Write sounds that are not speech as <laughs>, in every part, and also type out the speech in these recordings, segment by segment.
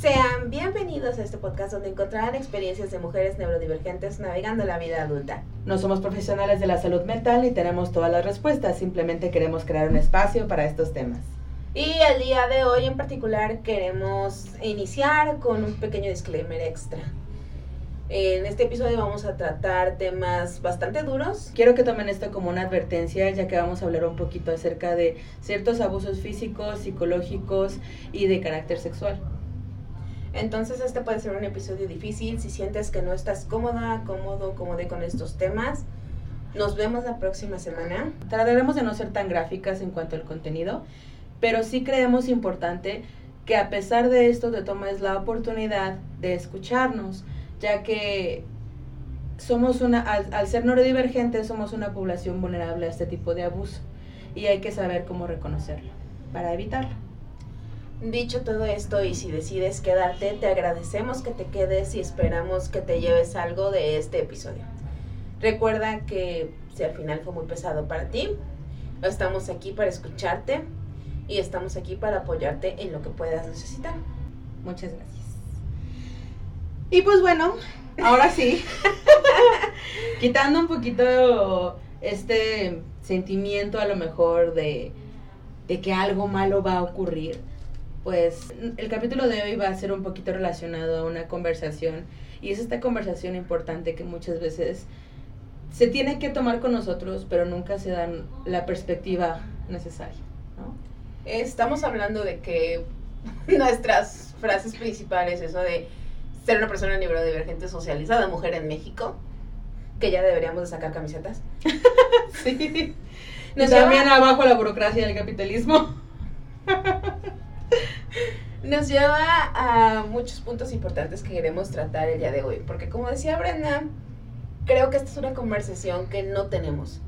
Sean bienvenidos a este podcast donde encontrarán experiencias de mujeres neurodivergentes navegando la vida adulta. No somos profesionales de la salud mental ni tenemos todas las respuestas, simplemente queremos crear un espacio para estos temas. Y el día de hoy en particular queremos iniciar con un pequeño disclaimer extra. En este episodio vamos a tratar temas bastante duros. Quiero que tomen esto como una advertencia, ya que vamos a hablar un poquito acerca de ciertos abusos físicos, psicológicos y de carácter sexual. Entonces este puede ser un episodio difícil si sientes que no estás cómoda, cómodo, cómodo con estos temas. Nos vemos la próxima semana. Trataremos de no ser tan gráficas en cuanto al contenido, pero sí creemos importante que a pesar de esto te tomes la oportunidad de escucharnos, ya que somos una, al, ser neurodivergentes, somos una población vulnerable a este tipo de abuso y hay que saber cómo reconocerlo para evitarlo. Dicho todo esto y si decides quedarte, te agradecemos que te quedes y esperamos que te lleves algo de este episodio. Recuerda que si al final fue muy pesado para ti, estamos aquí para escucharte y estamos aquí para apoyarte en lo que puedas necesitar. Muchas gracias. Y pues bueno, ahora sí, <laughs> quitando un poquito este sentimiento a lo mejor de, de que algo malo va a ocurrir, pues el capítulo de hoy va a ser un poquito relacionado a una conversación y es esta conversación importante que muchas veces se tiene que tomar con nosotros, pero nunca se dan la perspectiva necesaria. ¿no? Estamos hablando de que <laughs> nuestras frases principales, eso de ser una persona neurodivergente socializada, mujer en México, que ya deberíamos de sacar camisetas. <laughs> sí. Nos También abajo la burocracia del capitalismo. <laughs> <laughs> Nos lleva a muchos puntos importantes que queremos tratar el día de hoy, porque como decía Brenda, creo que esta es una conversación que no tenemos.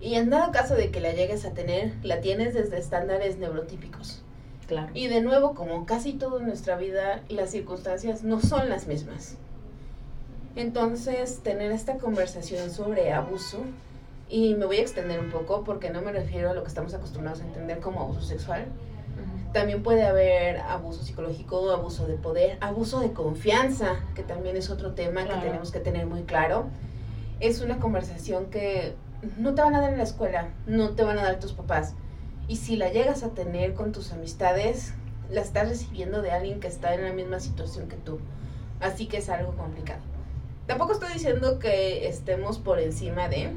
Y en dado caso de que la llegues a tener, la tienes desde estándares neurotípicos. Y de nuevo, como casi todo en nuestra vida, las circunstancias no son las mismas. Entonces, tener esta conversación sobre abuso, y me voy a extender un poco porque no me refiero a lo que estamos acostumbrados a entender como abuso sexual. También puede haber abuso psicológico, abuso de poder, abuso de confianza, que también es otro tema que tenemos que tener muy claro. Es una conversación que no te van a dar en la escuela, no te van a dar tus papás y si la llegas a tener con tus amistades, la estás recibiendo de alguien que está en la misma situación que tú. Así que es algo complicado. Tampoco estoy diciendo que estemos por encima de,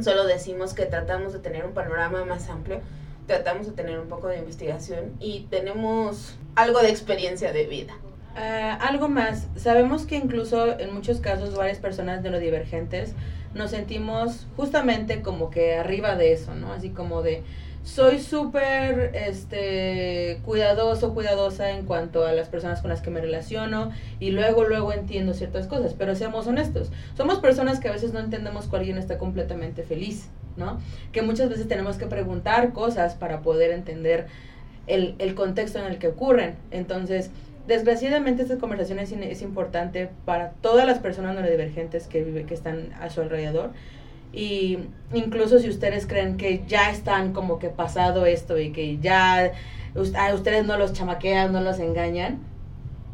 solo decimos que tratamos de tener un panorama más amplio, tratamos de tener un poco de investigación y tenemos algo de experiencia de vida. Uh, algo más, sabemos que incluso en muchos casos varias personas neurodivergentes nos sentimos justamente como que arriba de eso, ¿no? Así como de, soy súper este, cuidadoso, cuidadosa en cuanto a las personas con las que me relaciono y luego, luego entiendo ciertas cosas, pero seamos honestos, somos personas que a veces no entendemos que alguien está completamente feliz, ¿no? Que muchas veces tenemos que preguntar cosas para poder entender el, el contexto en el que ocurren. Entonces, desgraciadamente esta conversación es, es importante para todas las personas neurodivergentes que, vive, que están a su alrededor y incluso si ustedes creen que ya están como que pasado esto y que ya a ustedes no los chamaquean, no los engañan,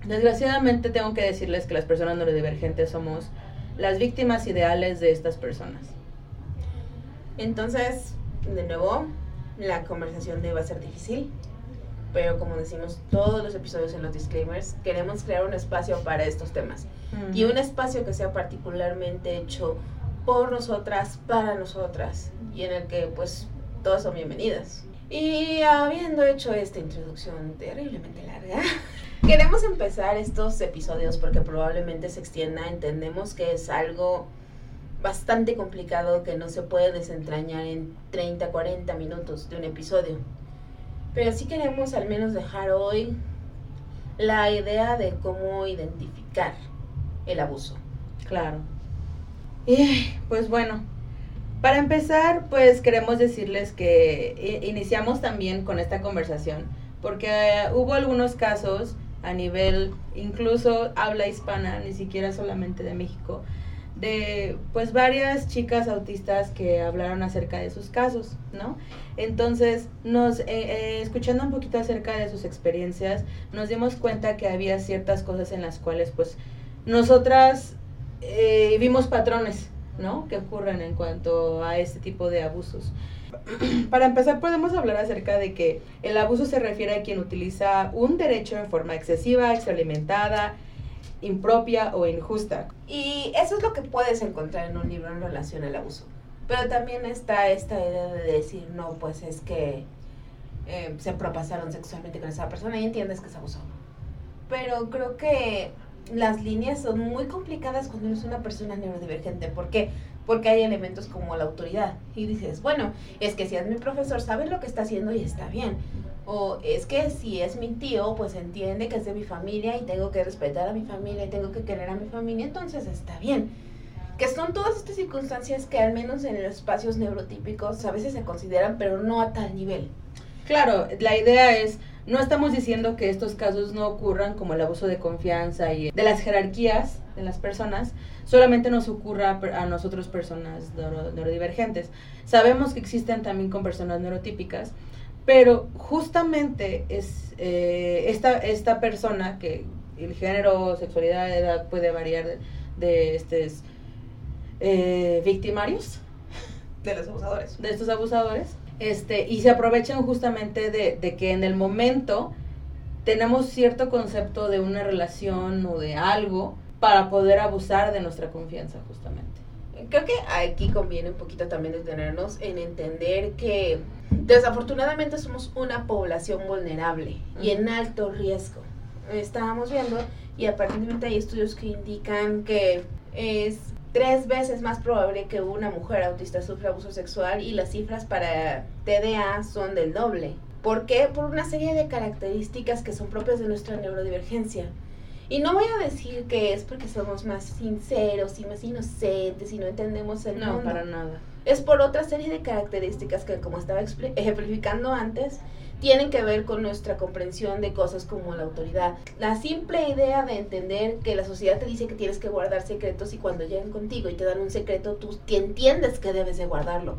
desgraciadamente tengo que decirles que las personas neurodivergentes somos las víctimas ideales de estas personas. Entonces, de nuevo, la conversación debe ser difícil, pero como decimos todos los episodios en los disclaimers, queremos crear un espacio para estos temas. Y un espacio que sea particularmente hecho por nosotras, para nosotras, y en el que pues todas son bienvenidas. Y habiendo hecho esta introducción terriblemente larga, <laughs> queremos empezar estos episodios porque probablemente se extienda. Entendemos que es algo bastante complicado que no se puede desentrañar en 30, 40 minutos de un episodio. Pero sí queremos al menos dejar hoy la idea de cómo identificar el abuso. Claro. Y pues bueno, para empezar, pues queremos decirles que iniciamos también con esta conversación, porque hubo algunos casos a nivel incluso habla hispana, ni siquiera solamente de México, de pues varias chicas autistas que hablaron acerca de sus casos, ¿no? Entonces, nos eh, eh, escuchando un poquito acerca de sus experiencias, nos dimos cuenta que había ciertas cosas en las cuales pues nosotras eh, vimos patrones, ¿no? Que ocurren en cuanto a este tipo de abusos. <clears throat> Para empezar, podemos hablar acerca de que el abuso se refiere a quien utiliza un derecho en forma excesiva, extralimentada, impropia o injusta. Y eso es lo que puedes encontrar en un libro en relación al abuso. Pero también está esta idea de decir, no, pues es que eh, se propasaron sexualmente con esa persona y entiendes que es abuso. Pero creo que las líneas son muy complicadas cuando eres una persona neurodivergente. ¿Por qué? Porque hay elementos como la autoridad. Y dices, bueno, es que si es mi profesor, sabe lo que está haciendo y está bien. O es que si es mi tío, pues entiende que es de mi familia y tengo que respetar a mi familia y tengo que querer a mi familia, entonces está bien. Que son todas estas circunstancias que al menos en los espacios neurotípicos a veces se consideran, pero no a tal nivel. Claro, la idea es, no estamos diciendo que estos casos no ocurran como el abuso de confianza y de las jerarquías de las personas, solamente nos ocurra a nosotros personas neurodivergentes. Sabemos que existen también con personas neurotípicas, pero justamente es eh, esta, esta persona que el género, sexualidad, edad puede variar de, estos eh, victimarios. De los abusadores. De estos abusadores. Este, y se aprovechan justamente de, de que en el momento tenemos cierto concepto de una relación o de algo para poder abusar de nuestra confianza justamente. Creo que aquí conviene un poquito también detenernos en entender que desafortunadamente somos una población vulnerable y en alto riesgo. Estábamos viendo y aparentemente hay estudios que indican que es tres veces más probable que una mujer autista sufra abuso sexual y las cifras para TDA son del doble. ¿Por qué? Por una serie de características que son propias de nuestra neurodivergencia. Y no voy a decir que es porque somos más sinceros y más inocentes y no entendemos el mundo. No, para nada es por otra serie de características que, como estaba <laughs> ejemplificando antes, tienen que ver con nuestra comprensión de cosas como la autoridad. La simple idea de entender que la sociedad te dice que tienes que guardar secretos y cuando llegan contigo y te dan un secreto, tú entiendes que debes de guardarlo.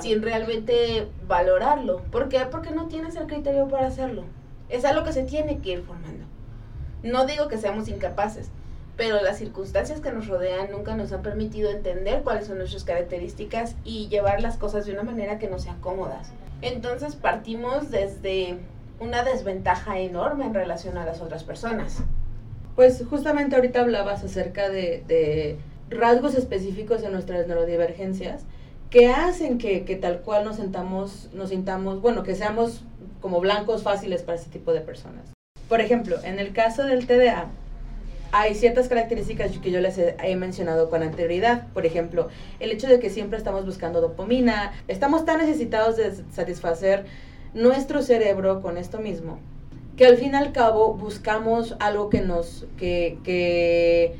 Sin realmente valorarlo. ¿Por qué? Porque no tienes el criterio para hacerlo. Es algo que se tiene que ir formando. No digo que seamos incapaces, pero las circunstancias que nos rodean nunca nos han permitido entender cuáles son nuestras características y llevar las cosas de una manera que no sean cómodas. Entonces partimos desde una desventaja enorme en relación a las otras personas. Pues justamente ahorita hablabas acerca de, rasgos específicos de nuestras neurodivergencias que hacen que, tal cual nos sentamos, nos sintamos, bueno, que seamos como blancos fáciles para este tipo de personas. Por ejemplo, en el caso del TDA, hay ciertas características que yo les he, mencionado con anterioridad. Por ejemplo, el hecho de que siempre estamos buscando dopamina, estamos tan necesitados de satisfacer nuestro cerebro con esto mismo, que al fin y al cabo buscamos algo que nos, que, que,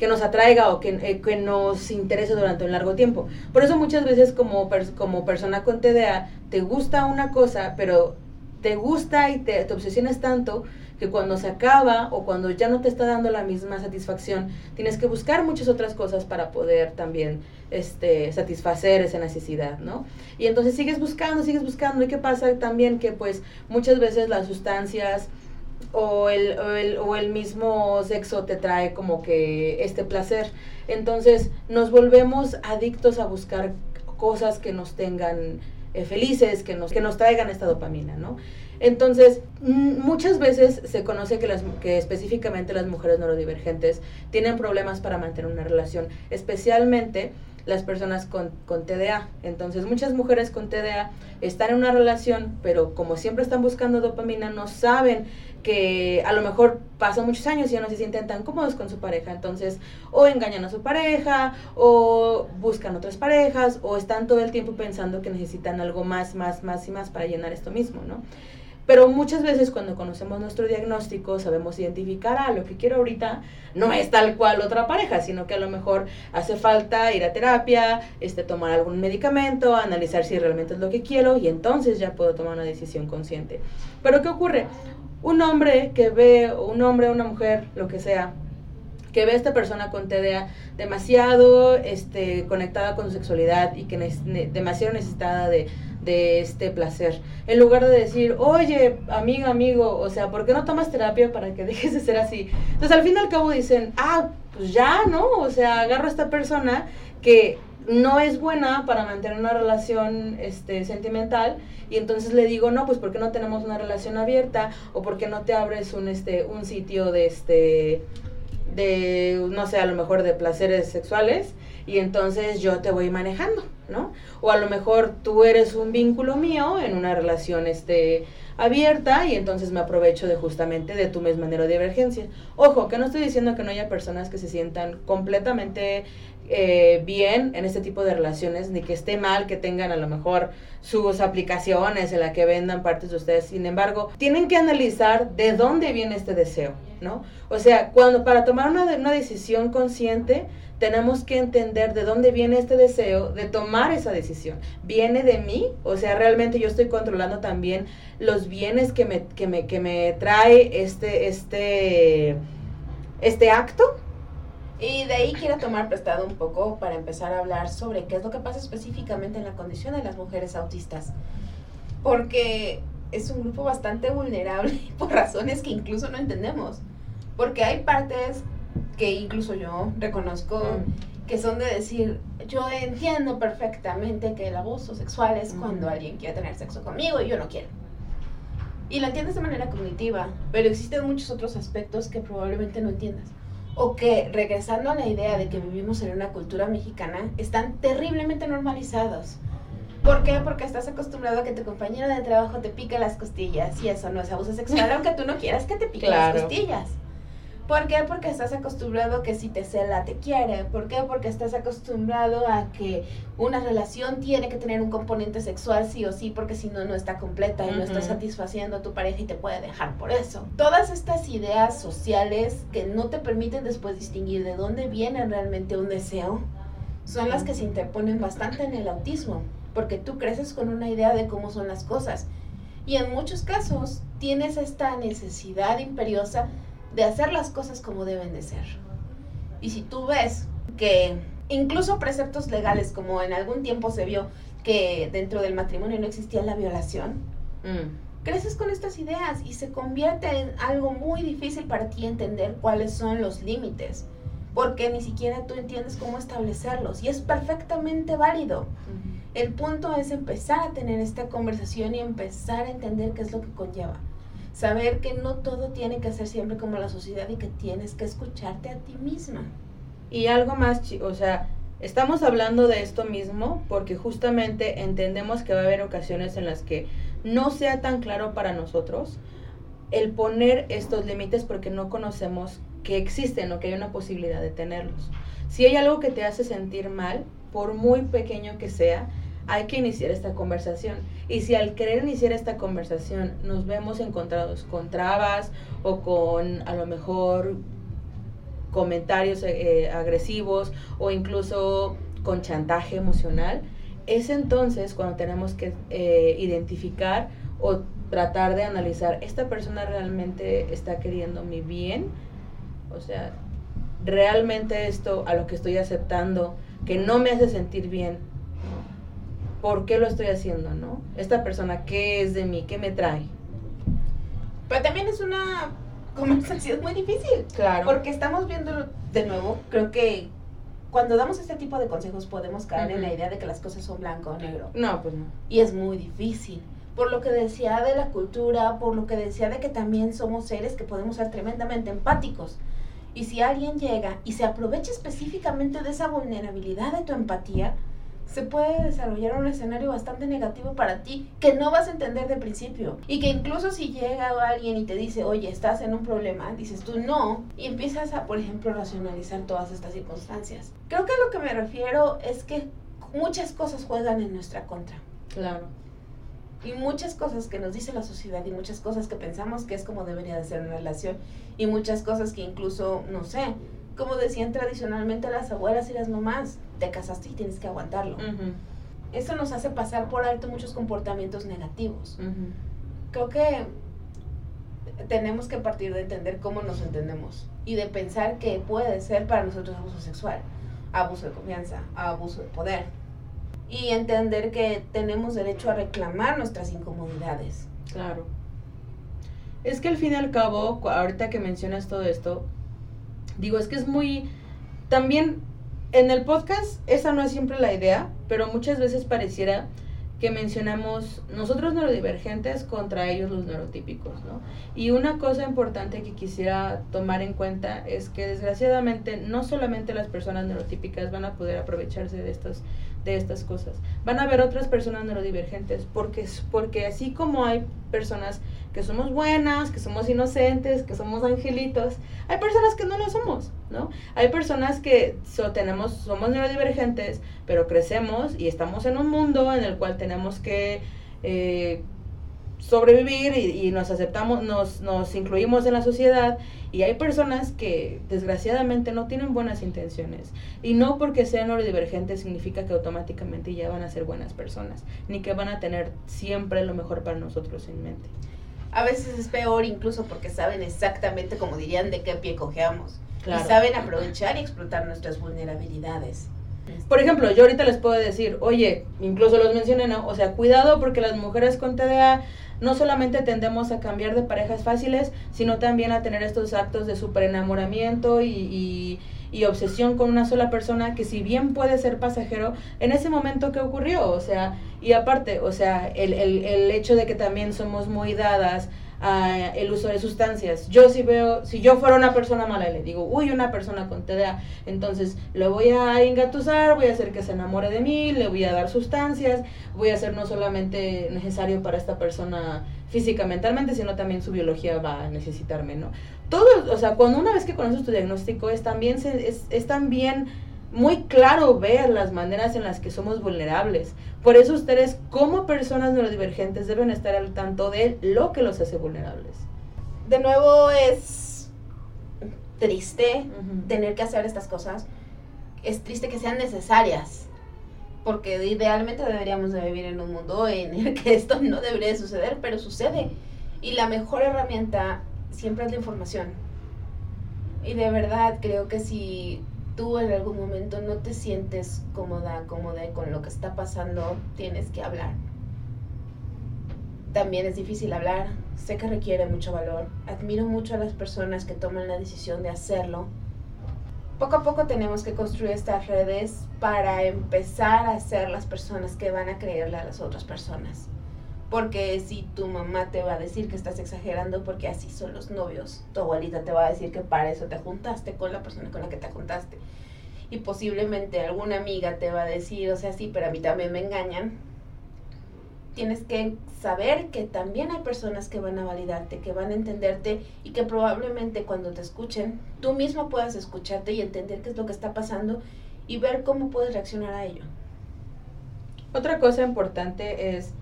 que nos atraiga o que, eh, que, nos interese durante un largo tiempo. Por eso muchas veces como, como persona con TDA te gusta una cosa, pero te gusta y te, te obsesiones tanto que cuando se acaba o cuando ya no te está dando la misma satisfacción, tienes que buscar muchas otras cosas para poder también este, satisfacer esa necesidad, ¿no? Y entonces sigues buscando, sigues buscando. ¿Y qué pasa también? Que pues muchas veces las sustancias o el, o el, o el mismo sexo te trae como que este placer. Entonces nos volvemos adictos a buscar cosas que nos tengan eh, felices, que nos, que nos traigan esta dopamina, ¿no? Entonces, muchas veces se conoce que, las, que específicamente las mujeres neurodivergentes tienen problemas para mantener una relación, especialmente las personas con, con, TDA. Entonces, muchas mujeres con TDA están en una relación, pero como siempre están buscando dopamina, no saben que a lo mejor pasan muchos años y ya no se sienten tan cómodos con su pareja. Entonces, o engañan a su pareja, o buscan otras parejas, o están todo el tiempo pensando que necesitan algo más, más, más y más para llenar esto mismo, ¿no? Pero muchas veces cuando conocemos nuestro diagnóstico sabemos identificar, ah, lo que quiero ahorita no es tal cual otra pareja, sino que a lo mejor hace falta ir a terapia, este, tomar algún medicamento, analizar si realmente es lo que quiero y entonces ya puedo tomar una decisión consciente. Pero ¿qué ocurre? Un hombre que ve, un hombre, una mujer, lo que sea, que ve a esta persona con TDA demasiado este, conectada con su sexualidad y que demasiado necesitada de, de este placer. En lugar de decir, oye, amigo, amigo, o sea, ¿por qué no tomas terapia para que dejes de ser así? Entonces al fin y al cabo dicen, ah, pues ya, ¿no? O sea, agarro a esta persona que no es buena para mantener una relación este, sentimental y entonces le digo, no, pues ¿por qué no tenemos una relación abierta? ¿O por qué no te abres un, este, un sitio de, este, de, no sé, a lo mejor de placeres sexuales? Y entonces yo te voy manejando, ¿no? O a lo mejor tú eres un vínculo mío en una relación este, abierta y entonces me aprovecho de justamente de tu misma divergencia. Ojo, que no estoy diciendo que no haya personas que se sientan completamente eh, bien en este tipo de relaciones, ni que esté mal que tengan a lo mejor sus aplicaciones en la que vendan partes de ustedes. Sin embargo, tienen que analizar de dónde viene este deseo, ¿no? O sea, cuando para tomar una, una decisión consciente, tenemos que entender de dónde viene este deseo de tomar esa decisión. ¿Viene de mí? O sea, realmente yo estoy controlando también los bienes que me, que me, que me trae este, este, este acto y de ahí quiero tomar prestado un poco para empezar a hablar sobre qué es lo que pasa específicamente en la condición de las mujeres autistas. Porque es un grupo bastante vulnerable <laughs> por razones que incluso no entendemos. Porque hay partes que incluso yo reconozco mm. que son de decir, yo entiendo perfectamente que el abuso sexual es cuando alguien quiere tener sexo conmigo y yo no quiero. Y lo entiendes de manera cognitiva, pero existen muchos otros aspectos que probablemente no entiendas o que regresando a la idea de que vivimos en una cultura mexicana, están terriblemente normalizados. ¿Por qué? Porque estás acostumbrado a que tu compañero de trabajo te pique las costillas y eso no es abuso sexual, <laughs> aunque tú no quieras que te pique las costillas. ¿Por qué? Porque estás acostumbrado que si te cela te quiere. ¿Por qué? Porque estás acostumbrado a que una relación tiene que tener un componente sexual sí o sí, porque si no, no está completa y no está satisfaciendo a tu pareja y te puede dejar por eso. Todas estas ideas sociales que no te permiten después distinguir de dónde viene realmente un deseo, son las que se interponen bastante en el autismo, porque tú creces con una idea de cómo son las cosas. Y en muchos casos tienes esta necesidad imperiosa de hacer las cosas como deben de ser. Y si tú ves que incluso preceptos legales, como en algún tiempo se vio que dentro del matrimonio no existía la violación, mm. creces con estas ideas y se convierte en algo muy difícil para ti entender cuáles son los límites, porque ni siquiera tú entiendes cómo establecerlos y es perfectamente válido. El punto es empezar a tener esta conversación y empezar a entender qué es lo que conlleva saber que no todo tiene que ser siempre como la sociedad y que tienes que escucharte a ti misma. Y algo más, o sea, estamos hablando de esto mismo porque justamente entendemos que va a haber ocasiones en las que no sea tan claro para nosotros el poner estos límites porque no conocemos que existen o que hay una posibilidad de tenerlos. Si hay algo que te hace sentir mal, por muy pequeño que sea, hay que iniciar esta conversación. Y si al querer iniciar esta conversación nos vemos encontrados con trabas o con a lo mejor comentarios eh, agresivos o incluso con chantaje emocional, es entonces cuando tenemos que eh, identificar o tratar de analizar, ¿esta persona realmente está queriendo mi bien? O sea, realmente esto a lo que estoy aceptando, que no me hace sentir bien, por qué lo estoy haciendo, ¿no? Esta persona, ¿qué es de mí? ¿Qué me trae? Pero también es una conversación muy difícil. Claro. Porque estamos viendo de nuevo, creo que cuando damos este tipo de consejos podemos caer en la idea de que las cosas son blanco o negro. No, pues no. Y es muy difícil. Por lo que decía de la cultura, por lo que decía de que también somos seres que podemos ser tremendamente empáticos. Y si alguien llega y se aprovecha específicamente de esa vulnerabilidad de tu empatía, se puede desarrollar un escenario bastante negativo para ti que no vas a entender de principio. Y que incluso si llega alguien y te dice, oye, estás en un problema, dices tú no, y empiezas a, por ejemplo, racionalizar todas estas circunstancias. Creo que a lo que me refiero es que muchas cosas juegan en nuestra contra. Claro. Y muchas cosas que nos dice la sociedad y muchas cosas que pensamos que es como debería de ser una relación y muchas cosas que incluso, no sé, como decían tradicionalmente las abuelas y las mamás, te casaste y tienes que aguantarlo. Eso nos hace pasar por alto muchos comportamientos negativos. Creo que tenemos que partir de entender cómo nos entendemos y de pensar que puede ser para nosotros abuso sexual, abuso de confianza, abuso de poder. Y entender que tenemos derecho a reclamar nuestras incomodidades. Claro. Es que al fin y al cabo, ahorita que mencionas todo esto, digo, es que es muy... También en el podcast esa no es siempre la idea, pero muchas veces pareciera que mencionamos nosotros neurodivergentes contra ellos los neurotípicos, ¿no? Y una cosa importante que quisiera tomar en cuenta es que desgraciadamente no solamente las personas neurotípicas van a poder aprovecharse de estos de estas cosas. Van a haber otras personas neurodivergentes, porque, porque así como hay personas que somos buenas, que somos inocentes, que somos angelitos, hay personas que no lo somos, ¿no? Hay personas que tenemos, somos neurodivergentes, pero crecemos y estamos en un mundo en el cual tenemos que eh, sobrevivir y, nos aceptamos, nos, nos incluimos en la sociedad y hay personas que desgraciadamente no tienen buenas intenciones y no porque sean neurodivergentes significa que automáticamente ya van a ser buenas personas, ni que van a tener siempre lo mejor para nosotros en mente. A veces es peor incluso porque saben exactamente, como dirían, de qué pie cojeamos. Y saben aprovechar y explotar nuestras vulnerabilidades. Por ejemplo, yo ahorita les puedo decir, oye, incluso los mencioné, ¿no? O sea, cuidado porque las mujeres con TDA no solamente tendemos a cambiar de parejas fáciles, sino también a tener estos actos de super enamoramiento y, y, obsesión con una sola persona que si bien puede ser pasajero, en ese momento que ocurrió, o sea, y aparte, o sea, el, el, el hecho de que también somos muy dadas el uso de sustancias. Yo si veo, si yo fuera una persona mala y le digo, uy, una persona con TDA, entonces lo voy a engatusar, voy a hacer que se enamore de mí, le voy a dar sustancias, voy a hacer no solamente necesario para esta persona física, mentalmente, sino también su biología va a necesitarme, ¿no? Todo, o sea, cuando una vez que conoces tu diagnóstico es también, es, es también muy claro ver las maneras en las que somos vulnerables. Por eso ustedes como personas neurodivergentes deben estar al tanto de lo que los hace vulnerables. De nuevo es triste tener que hacer estas cosas. Es triste que sean necesarias. Porque idealmente deberíamos de vivir en un mundo en el que esto no debería suceder, pero sucede. Y la mejor herramienta siempre es la información. Y de verdad creo que si tú en algún momento no te sientes cómoda, cómoda con lo que está pasando, tienes que hablar. También es difícil hablar, sé que requiere mucho valor, admiro mucho a las personas que toman la decisión de hacerlo. Poco a poco tenemos que construir estas redes para empezar a ser las personas que van a creerle a las otras personas. Porque si tu mamá te va a decir que estás exagerando porque así son los novios, tu abuelita te va a decir que para eso te juntaste con la persona con la que te juntaste. Y posiblemente alguna amiga te va a decir, o sea, sí, pero a mí también me engañan. Tienes que saber que también hay personas que van a validarte, que van a entenderte y que probablemente cuando te escuchen, tú mismo puedas escucharte y entender qué es lo que está pasando y ver cómo puedes reaccionar a ello. Otra cosa importante es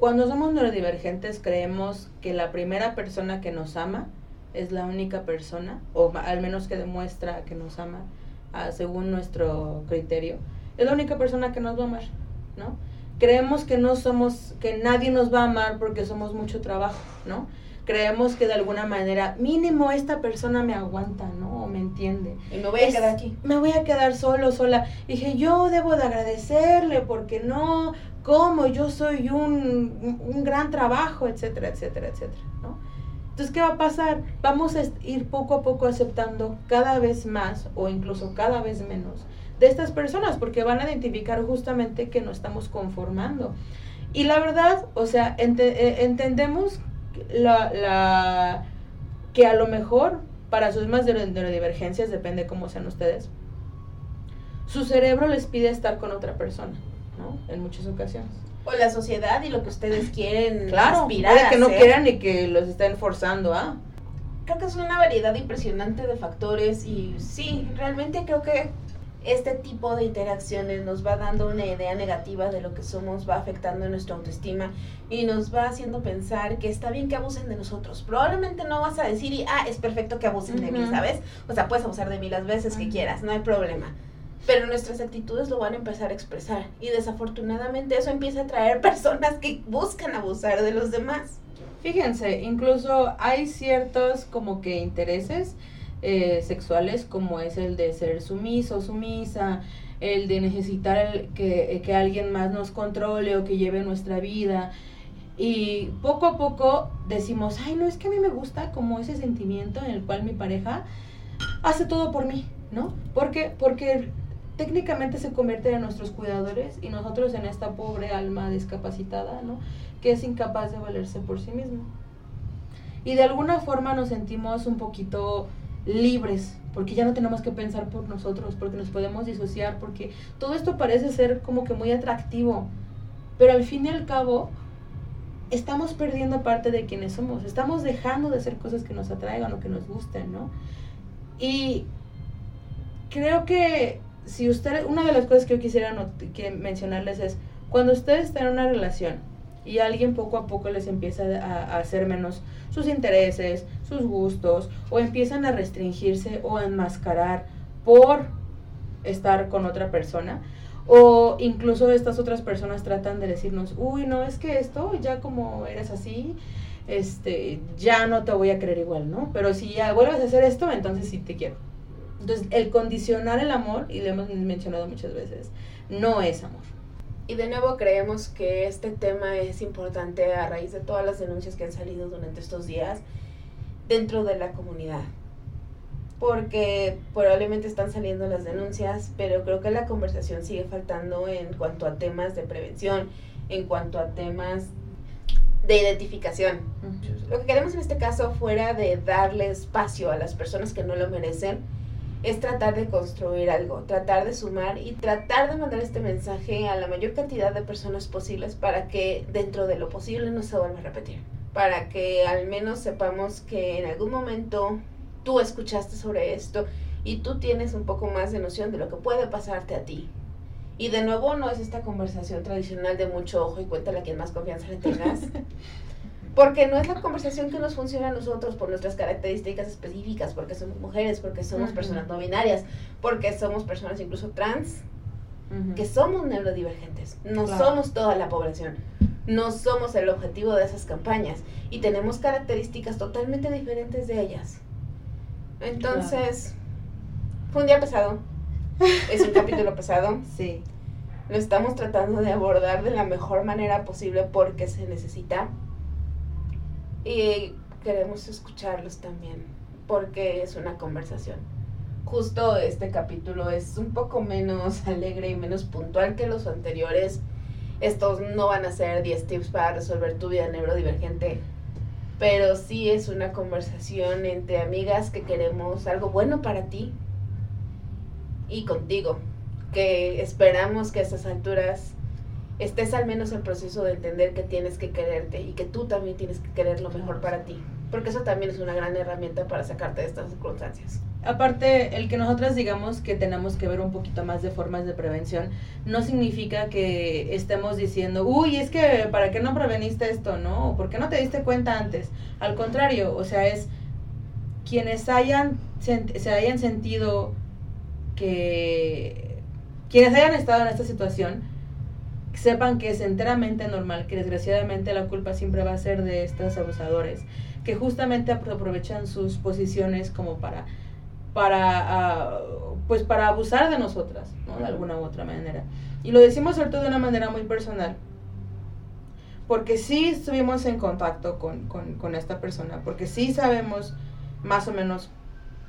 cuando somos neurodivergentes creemos que la primera persona que nos ama es la única persona, o al menos que demuestra que nos ama, ah, según nuestro criterio, es la única persona que nos va a amar, ¿no? Creemos que no somos, que nadie nos va a amar porque somos mucho trabajo, ¿no? creemos que de alguna manera, mínimo esta persona me aguanta, ¿no? O me entiende. Y me voy a quedar aquí. Me voy a quedar solo, sola. dije, yo debo de agradecerle porque no, como yo soy un, un gran trabajo, etcétera, etcétera, etcétera, ¿no? Entonces, ¿qué va a pasar? Vamos a ir poco a poco aceptando cada vez más o incluso cada vez menos de estas personas porque van a identificar justamente que no estamos conformando. Y la verdad, o sea, eh, entendemos la, que a lo mejor para sus más neurodivergencias, depende cómo sean ustedes, su cerebro les pide estar con otra persona, ¿no? En muchas ocasiones. O la sociedad y lo que ustedes quieren claro, aspirar que no quieran y que los estén forzando a. Creo que es una variedad impresionante de factores y sí, realmente creo que este tipo de interacciones nos va dando una idea negativa de lo que somos, va afectando nuestra autoestima y nos va haciendo pensar que está bien que abusen de nosotros. Probablemente no vas a decir, y, ah, es perfecto que abusen de mí, ¿sabes? O sea, puedes abusar de mí las veces que quieras, no hay problema. Pero nuestras actitudes lo van a empezar a expresar y desafortunadamente eso empieza a traer <laughs> personas que buscan abusar de los demás. Fíjense, incluso hay ciertos como que intereses eh, sexuales como es el de ser sumiso, sumisa, el de necesitar que, que alguien más nos controle o que lleve nuestra vida. Y poco a poco decimos, ay, no, es que a mí me gusta como ese sentimiento en el cual mi pareja hace todo por mí, ¿no? Porque, porque técnicamente se convierte en nuestros cuidadores y nosotros en esta pobre alma discapacitada, ¿no? Que es incapaz de valerse por sí mismo. Y de alguna forma nos sentimos un poquito libres, porque ya no tenemos que pensar por nosotros, porque nos podemos disociar, porque todo esto parece ser como que muy atractivo, pero al fin y al cabo estamos perdiendo parte de quienes somos, estamos dejando de hacer cosas que nos atraigan o que nos gusten, ¿no? Y creo que si usted, una de las cosas que yo quisiera que mencionarles es, cuando ustedes están en una relación y alguien poco a poco les empieza a, hacer menos sus intereses, sus gustos, o empiezan a restringirse o a enmascarar por estar con otra persona, o incluso estas otras personas tratan de decirnos, uy, no, es que esto, ya como eres así, este, ya no te voy a querer igual, ¿no? Pero si ya vuelves a hacer esto, entonces sí te quiero. Entonces, el condicionar el amor, y lo hemos mencionado muchas veces, no es amor. Y de nuevo creemos que este tema es importante a raíz de todas las denuncias que han salido durante estos días dentro de la comunidad. Porque probablemente están saliendo las denuncias, pero creo que la conversación sigue faltando en cuanto a temas de prevención, en cuanto a temas de identificación. Lo que queremos en este caso, fuera de darle espacio a las personas que no lo merecen, es tratar de construir algo, tratar de sumar y tratar de mandar este mensaje a la mayor cantidad de personas posibles para que dentro de lo posible no se vuelva a repetir. Para que al menos sepamos que en algún momento tú escuchaste sobre esto y tú tienes un poco más de noción de lo que puede pasarte a ti. Y de nuevo no es esta conversación tradicional de mucho ojo y cuéntale a quien más confianza le tengas. <laughs> Porque no es la conversación que nos funciona a nosotros por nuestras características específicas, porque somos mujeres, porque somos personas no binarias, porque somos personas incluso trans, que somos neurodivergentes. No somos toda la población. No somos el objetivo de esas campañas. Y tenemos características totalmente diferentes de ellas. Entonces, fue un día pesado. Es un <laughs> capítulo pesado. Sí. Lo estamos tratando de abordar de la mejor manera posible porque se necesita y queremos escucharlos también, porque es una conversación. Justo este capítulo es un poco menos <laughs> alegre y menos puntual que los anteriores. Estos no van a ser 10 tips para resolver tu vida neurodivergente, pero sí es una conversación entre amigas que queremos algo bueno para ti y contigo, que esperamos que a estas alturas estés al menos en proceso de entender que tienes que quererte y que tú también tienes que querer lo mejor para ti. Porque eso también es una gran herramienta para sacarte de estas circunstancias. Aparte, el que nosotras digamos que tenemos que ver un poquito más de formas de prevención, no significa que estemos diciendo, uy, es que ¿para qué no preveniste esto? ¿No? ¿Por qué no te diste cuenta antes? Al contrario, o sea, es quienes hayan, se hayan sentido que, quienes hayan estado en esta situación, sepan que es enteramente normal, que desgraciadamente la culpa siempre va a ser de estos abusadores, que justamente aprovechan sus posiciones como para para ah, pues para abusar de nosotras, ¿no? De alguna u otra manera. Y lo decimos sobre todo de una manera muy personal. Porque sí estuvimos en contacto con, con, esta persona, porque sí sabemos más o menos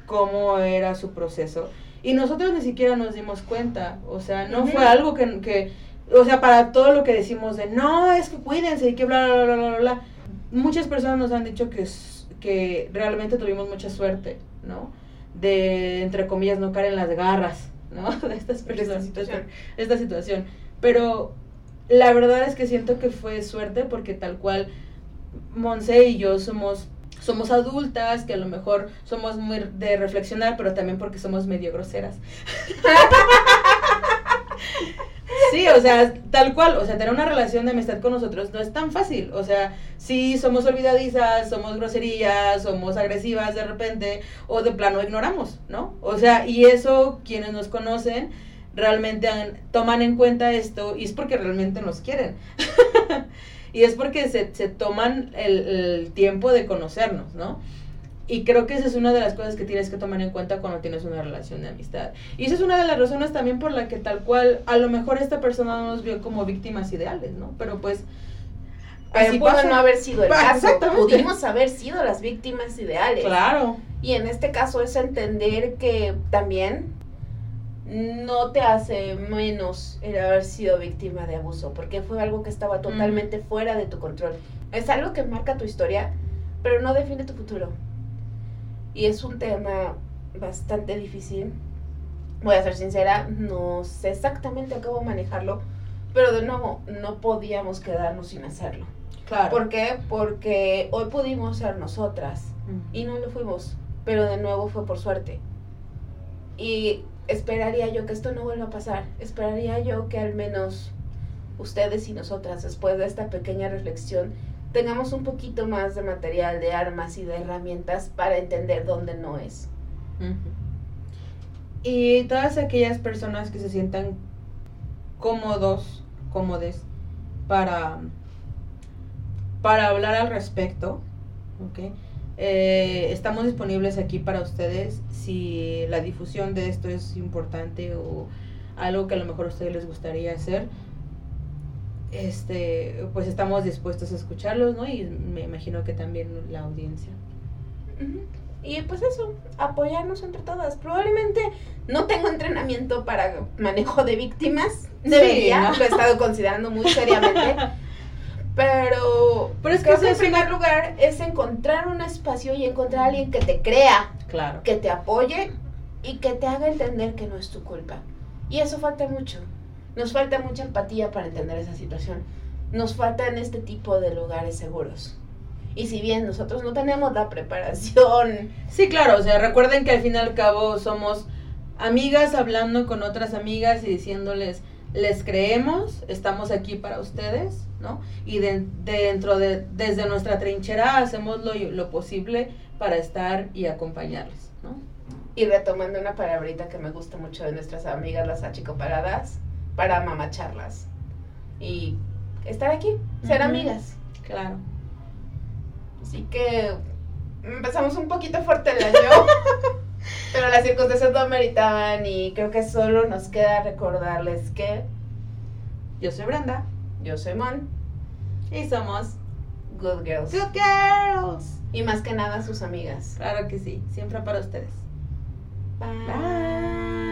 cómo era su proceso. Y nosotros ni siquiera nos dimos cuenta. O sea, no fue algo que, que o sea, para todo lo que decimos de no, es que cuídense y que bla, bla, bla, bla, bla, muchas personas nos han dicho que, que realmente tuvimos mucha suerte, ¿no? De, entre comillas, no caer en las garras, ¿no? <laughs> De estas personas, esta situación. esta situación. Pero la verdad es que siento que fue suerte porque tal cual Monse y yo somos somos adultas, que a lo mejor somos muy de reflexionar, pero también porque somos medio groseras. <laughs> Sí, o sea, tal cual, o sea, tener una relación de amistad con nosotros no es tan fácil, o sea, sí somos olvidadizas, somos groserías, somos agresivas de repente, o de plano ignoramos, ¿no? O sea, y eso quienes nos conocen realmente toman en cuenta esto y es porque realmente nos quieren. <laughs> Y es porque se, se toman el, el tiempo de conocernos, ¿no? Y creo que esa es una de las cosas que tienes que tomar en cuenta cuando tienes una relación de amistad. Y esa es una de las razones también por la que tal cual, a lo mejor esta persona no nos vio como víctimas ideales, ¿no? Pero pues... Pero así pudo pasa. no haber sido el <laughs> caso. Pudimos haber sido las víctimas ideales. Claro. Y en este caso es entender que también no te hace menos el haber sido víctima de abuso, porque fue algo que estaba totalmente fuera de tu control. Es algo que marca tu historia, pero no define tu futuro. Y es un tema bastante difícil. Voy a ser sincera, no sé exactamente cómo manejarlo, pero de nuevo, no podíamos quedarnos sin hacerlo. Claro. ¿Por qué? Porque hoy pudimos ser nosotras Mm. y no lo fuimos, pero de nuevo fue por suerte. Y esperaría yo que esto no vuelva a pasar, esperaría yo que al menos ustedes y nosotras, después de esta pequeña reflexión, tengamos un poquito más de material, de armas y de herramientas para entender dónde no es. Y todas aquellas personas que se sientan cómodos, cómodes para, para hablar al respecto, ¿ok? Eh, estamos disponibles aquí para ustedes si la difusión de esto es importante o algo que a lo mejor a ustedes les gustaría hacer. Este, pues estamos dispuestos a escucharlos, ¿no? Y me imagino que también la audiencia. Y pues eso, apoyarnos entre todas. Probablemente no tengo entrenamiento para manejo de víctimas. Debería, ¿no? lo he estado considerando muy seriamente. <laughs> Pero, Pero es que creo eso que en primer una- lugar es encontrar un espacio y encontrar a alguien que te crea, Claro. que te apoye y que te haga entender que no es tu culpa. Y eso falta mucho. Nos falta mucha empatía para entender esa situación. Nos faltan este tipo de lugares seguros. Y si bien nosotros no tenemos la preparación Sí, claro, o sea, recuerden que al fin y al cabo somos amigas hablando con otras amigas y diciéndoles, les creemos, estamos aquí para ustedes, ¿no? Y de- dentro de, desde nuestra trinchera hacemos lo, lo posible para estar y acompañarles, ¿no? Y retomando una palabrita que me gusta mucho de nuestras amigas las achicopaladas, para mamacharlas. Y estar aquí, ser amigas. Claro. Así que empezamos un poquito fuerte el año, <laughs> pero las circunstancias lo ameritaban y creo que solo nos queda recordarles que Yo soy Brenda yo soy Mon, y somos Good Girls. Good Girls. Y más que nada sus amigas. Claro que sí, siempre para ustedes. Bye. Bye.